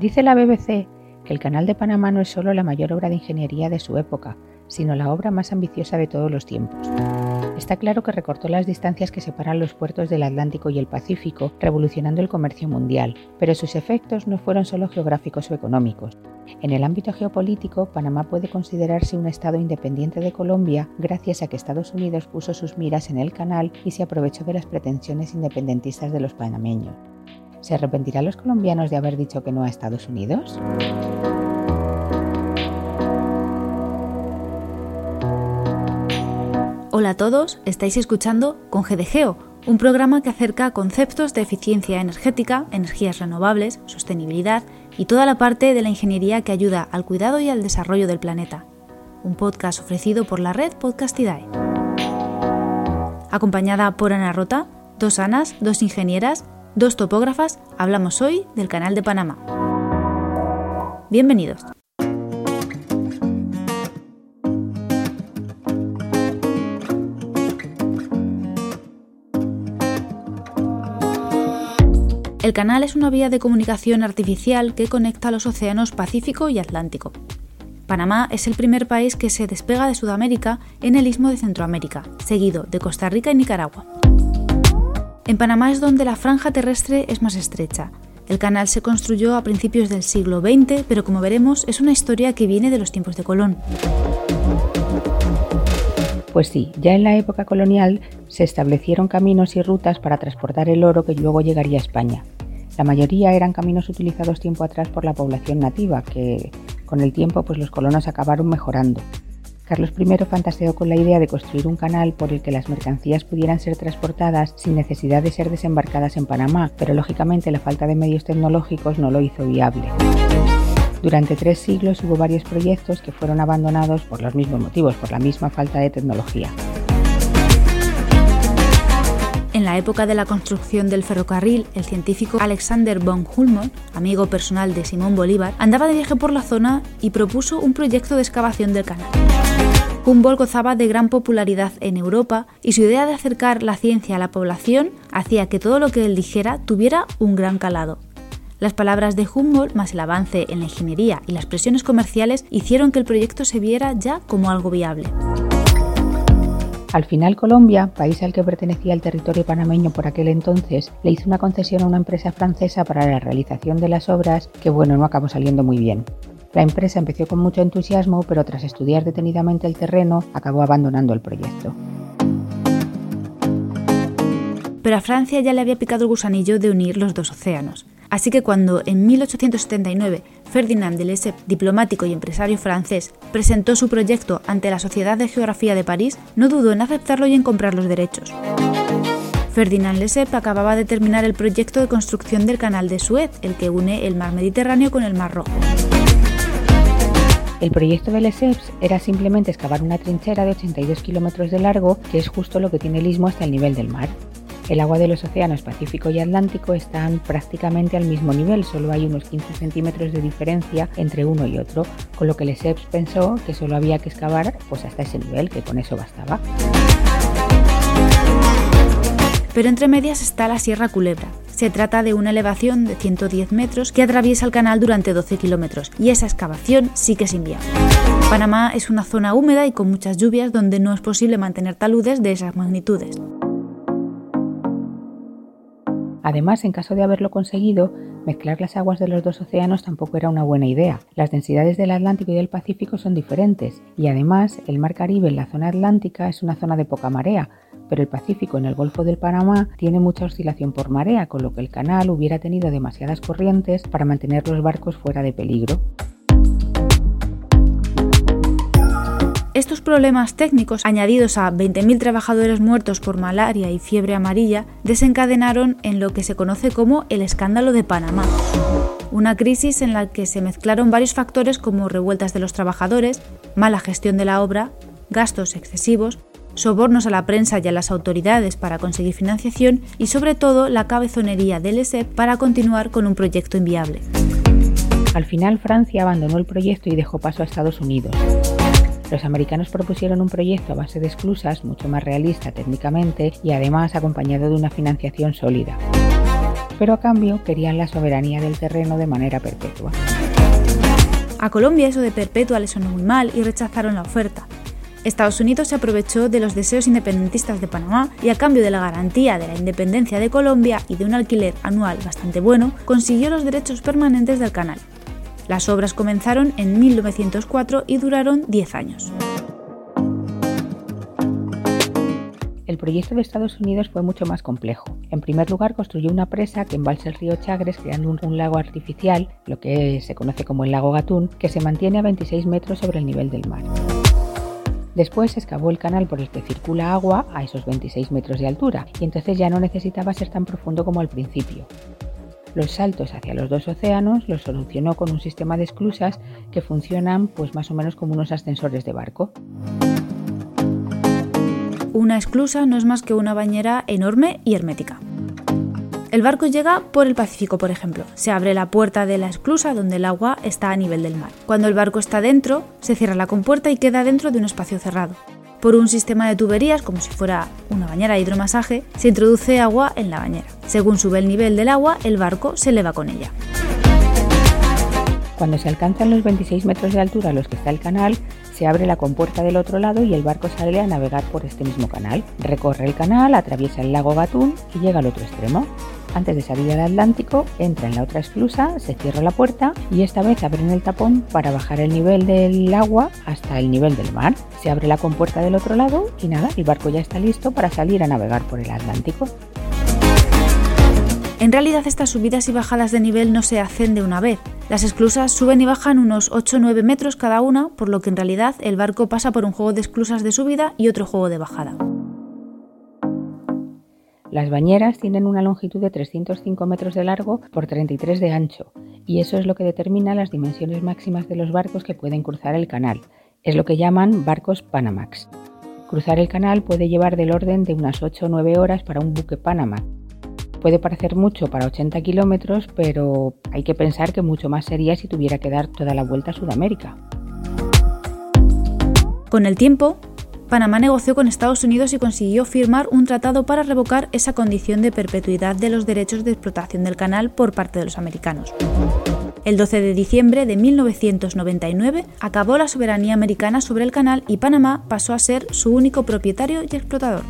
Dice la BBC que el Canal de Panamá no es solo la mayor obra de ingeniería de su época, sino la obra más ambiciosa de todos los tiempos. Está claro que recortó las distancias que separan los puertos del Atlántico y el Pacífico, revolucionando el comercio mundial, pero sus efectos no fueron solo geográficos o económicos. En el ámbito geopolítico, Panamá puede considerarse un estado independiente de Colombia gracias a que Estados Unidos puso sus miras en el canal y se aprovechó de las pretensiones independentistas de los panameños. ¿Se arrepentirán los colombianos de haber dicho que no a Estados Unidos? Hola a todos, estáis escuchando con GDGEO, un programa que acerca conceptos de eficiencia energética, energías renovables, sostenibilidad y toda la parte de la ingeniería que ayuda al cuidado y al desarrollo del planeta. Un podcast ofrecido por la red Podcastidae. Acompañada por Ana Rota, dos Anas, dos ingenieras dos topógrafas, hablamos hoy del Canal de Panamá. Bienvenidos. El canal es una vía de comunicación artificial que conecta los océanos Pacífico y Atlántico. Panamá es el primer país que se despega de Sudamérica en el istmo de Centroamérica, seguido de Costa Rica y Nicaragua. En Panamá es donde la franja terrestre es más estrecha. El canal se construyó a principios del siglo XX, pero como veremos es una historia que viene de los tiempos de Colón. Pues sí, ya en la época colonial se establecieron caminos y rutas para transportar el oro que luego llegaría a España. La mayoría eran caminos utilizados tiempo atrás por la población nativa, que con el tiempo pues los colonos acabaron mejorando. Carlos I fantaseó con la idea de construir un canal por el que las mercancías pudieran ser transportadas sin necesidad de ser desembarcadas en Panamá, pero lógicamente la falta de medios tecnológicos no lo hizo viable. Durante tres siglos hubo varios proyectos que fueron abandonados por los mismos motivos, por la misma falta de tecnología. En la época de la construcción del ferrocarril, el científico Alexander von Humboldt, amigo personal de Simón Bolívar, andaba de viaje por la zona y propuso un proyecto de excavación del canal. Humboldt gozaba de gran popularidad en Europa y su idea de acercar la ciencia a la población hacía que todo lo que él dijera tuviera un gran calado. Las palabras de Humboldt, más el avance en la ingeniería y las presiones comerciales, hicieron que el proyecto se viera ya como algo viable. Al final Colombia, país al que pertenecía el territorio panameño por aquel entonces, le hizo una concesión a una empresa francesa para la realización de las obras que bueno, no acabó saliendo muy bien. La empresa empezó con mucho entusiasmo, pero tras estudiar detenidamente el terreno, acabó abandonando el proyecto. Pero a Francia ya le había picado el gusanillo de unir los dos océanos. Así que cuando en 1879 Ferdinand de Lesseps, diplomático y empresario francés, presentó su proyecto ante la Sociedad de Geografía de París, no dudó en aceptarlo y en comprar los derechos. Ferdinand Lesseps acababa de terminar el proyecto de construcción del Canal de Suez, el que une el mar Mediterráneo con el mar Rojo. El proyecto de Lesseps era simplemente excavar una trinchera de 82 kilómetros de largo, que es justo lo que tiene el istmo hasta el nivel del mar. El agua de los océanos Pacífico y Atlántico están prácticamente al mismo nivel, solo hay unos 15 centímetros de diferencia entre uno y otro, con lo que Lesseps pensó que solo había que excavar pues hasta ese nivel, que con eso bastaba. Pero entre medias está la Sierra Culebra. Se trata de una elevación de 110 metros que atraviesa el canal durante 12 kilómetros y esa excavación sí que es inviable. Panamá es una zona húmeda y con muchas lluvias donde no es posible mantener taludes de esas magnitudes. Además, en caso de haberlo conseguido, mezclar las aguas de los dos océanos tampoco era una buena idea. Las densidades del Atlántico y del Pacífico son diferentes y además el Mar Caribe en la zona atlántica es una zona de poca marea, pero el Pacífico en el Golfo del Panamá tiene mucha oscilación por marea, con lo que el canal hubiera tenido demasiadas corrientes para mantener los barcos fuera de peligro. Estos problemas técnicos, añadidos a 20.000 trabajadores muertos por malaria y fiebre amarilla, desencadenaron en lo que se conoce como el escándalo de Panamá. Una crisis en la que se mezclaron varios factores como revueltas de los trabajadores, mala gestión de la obra, gastos excesivos, sobornos a la prensa y a las autoridades para conseguir financiación y sobre todo la cabezonería del ESEP para continuar con un proyecto inviable. Al final Francia abandonó el proyecto y dejó paso a Estados Unidos. Los americanos propusieron un proyecto a base de esclusas mucho más realista técnicamente y además acompañado de una financiación sólida. pero a cambio querían la soberanía del terreno de manera perpetua. A Colombia eso de perpetua le sonó muy mal y rechazaron la oferta. Estados Unidos se aprovechó de los deseos independentistas de Panamá y a cambio de la garantía de la independencia de Colombia y de un alquiler anual bastante bueno, consiguió los derechos permanentes del canal. Las obras comenzaron en 1904 y duraron 10 años. El proyecto de Estados Unidos fue mucho más complejo. En primer lugar, construyó una presa que embalsa el río Chagres creando un, lago artificial, lo que se conoce como el lago Gatún, que se mantiene a 26 metros sobre el nivel del mar. Después excavó el canal por el que circula agua a esos 26 metros de altura y entonces ya no necesitaba ser tan profundo como al principio. Los saltos hacia los dos océanos los solucionó con un sistema de esclusas que funcionan pues más o menos como unos ascensores de barco. Una esclusa no es más que una bañera enorme y hermética. El barco llega por el Pacífico, por ejemplo. Se abre la puerta de la esclusa donde el agua está a nivel del mar. Cuando el barco está dentro, se cierra la compuerta y queda dentro de un espacio cerrado. Por un sistema de tuberías, como si fuera una bañera de hidromasaje, se introduce agua en la bañera. Según sube el nivel del agua, el barco se eleva con ella. Cuando se alcanzan los 26 metros de altura a los que está el canal, se abre la compuerta del otro lado y el barco sale a navegar por este mismo canal. Recorre el canal, atraviesa el lago Gatún y llega al otro extremo. Antes de salir al Atlántico, entra en la otra esclusa, se cierra la puerta y esta vez abren el tapón para bajar el nivel del agua hasta el nivel del mar. Se abre la compuerta del otro lado y nada, el barco ya está listo para salir a navegar por el Atlántico. En realidad estas subidas y bajadas de nivel no se hacen de una vez. Las esclusas suben y bajan unos 8-9 metros cada una, por lo que en realidad el barco pasa por un juego de esclusas de subida y otro juego de bajada. Las bañeras tienen una longitud de 305 metros de largo por 33 de ancho, y eso es lo que determina las dimensiones máximas de los barcos que pueden cruzar el canal. Es lo que llaman barcos Panamax. Cruzar el canal puede llevar del orden de unas 8 o 9 horas para un buque Panamá. Puede parecer mucho para 80 kilómetros, pero hay que pensar que mucho más sería si tuviera que dar toda la vuelta a Sudamérica. Con el tiempo, Panamá negoció con Estados Unidos y consiguió firmar un tratado para revocar esa condición de perpetuidad de los derechos de explotación del canal por parte de los americanos. El 12 de diciembre de 1999 acabó la soberanía americana sobre el canal y Panamá pasó a ser su único propietario y explotador.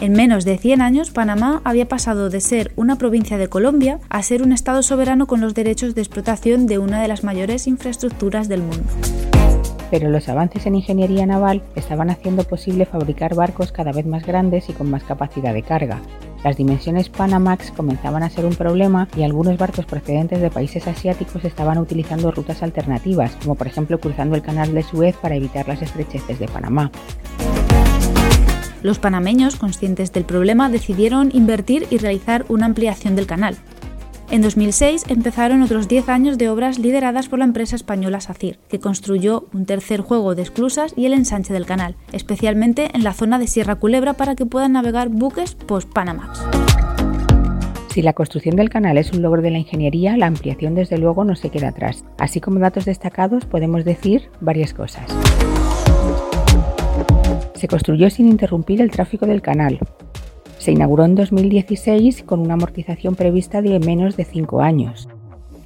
En menos de 100 años, Panamá había pasado de ser una provincia de Colombia a ser un Estado soberano con los derechos de explotación de una de las mayores infraestructuras del mundo pero los avances en ingeniería naval estaban haciendo posible fabricar barcos cada vez más grandes y con más capacidad de carga. Las dimensiones Panamax comenzaban a ser un problema y algunos barcos procedentes de países asiáticos estaban utilizando rutas alternativas, como por ejemplo cruzando el canal de Suez para evitar las estrecheces de Panamá. Los panameños, conscientes del problema, decidieron invertir y realizar una ampliación del canal. En 2006 empezaron otros 10 años de obras lideradas por la empresa española SACIR, que construyó un tercer juego de esclusas y el ensanche del canal, especialmente en la zona de Sierra Culebra para que puedan navegar buques post-Panamax. Si la construcción del canal es un logro de la ingeniería, la ampliación desde luego no se queda atrás. Así como datos destacados podemos decir varias cosas. Se construyó sin interrumpir el tráfico del canal, se inauguró en 2016 con una amortización prevista de menos de 5 años.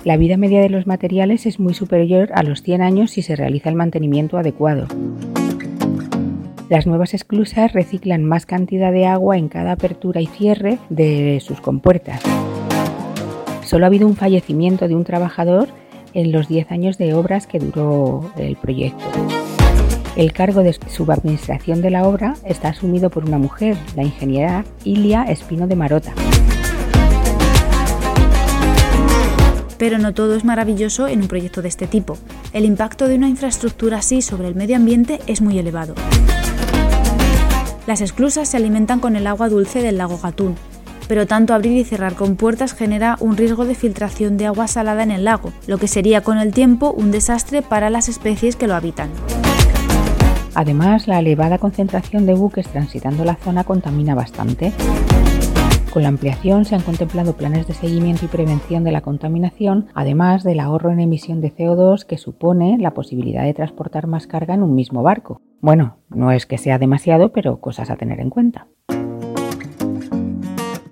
La vida media de los materiales es muy superior a los 100 años si se realiza el mantenimiento adecuado. Las nuevas esclusas reciclan más cantidad de agua en cada apertura y cierre de sus compuertas. Solo ha habido un fallecimiento de un trabajador en los 10 años de obras que duró el proyecto. El cargo de subadministración de la obra está asumido por una mujer, la ingeniera Ilia Espino de Marota. Pero no todo es maravilloso en un proyecto de este tipo. El impacto de una infraestructura así sobre el medio ambiente es muy elevado. Las esclusas se alimentan con el agua dulce del lago Gatún, pero tanto abrir y cerrar con puertas genera un riesgo de filtración de agua salada en el lago, lo que sería con el tiempo un desastre para las especies que lo habitan. Además, la elevada concentración de buques transitando la zona contamina bastante. Con la ampliación se han contemplado planes de seguimiento y prevención de la contaminación, además del ahorro en emisión de CO2 que supone la posibilidad de transportar más carga en un mismo barco. Bueno, no es que sea demasiado, pero cosas a tener en cuenta.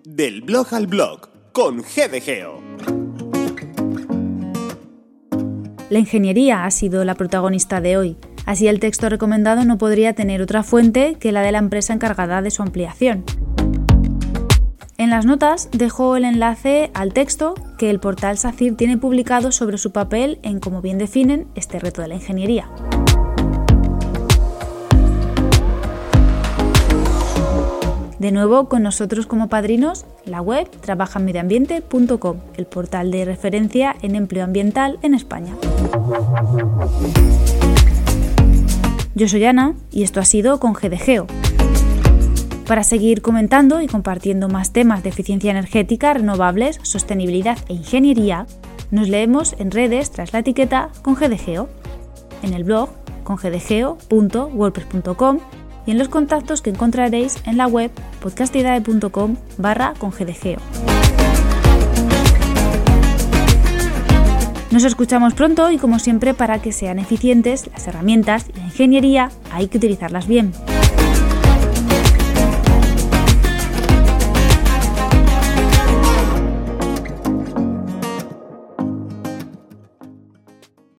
Del blog al blog con GDGEO. La ingeniería ha sido la protagonista de hoy, así el texto recomendado no podría tener otra fuente que la de la empresa encargada de su ampliación. En las notas dejo el enlace al texto que el portal SACIR tiene publicado sobre su papel en cómo bien definen este reto de la ingeniería. De nuevo, con nosotros como padrinos, la web trabajamedioambiente.com, el portal de referencia en empleo ambiental en España. Yo soy Ana y esto ha sido con GDGEO. Para seguir comentando y compartiendo más temas de eficiencia energética, renovables, sostenibilidad e ingeniería, nos leemos en redes tras la etiqueta con GDGEO, en el blog congdgeo.wordpress.com y en los contactos que encontraréis en la web podcastidae.com barra congdgeo. Nos escuchamos pronto y como siempre para que sean eficientes las herramientas y la ingeniería hay que utilizarlas bien.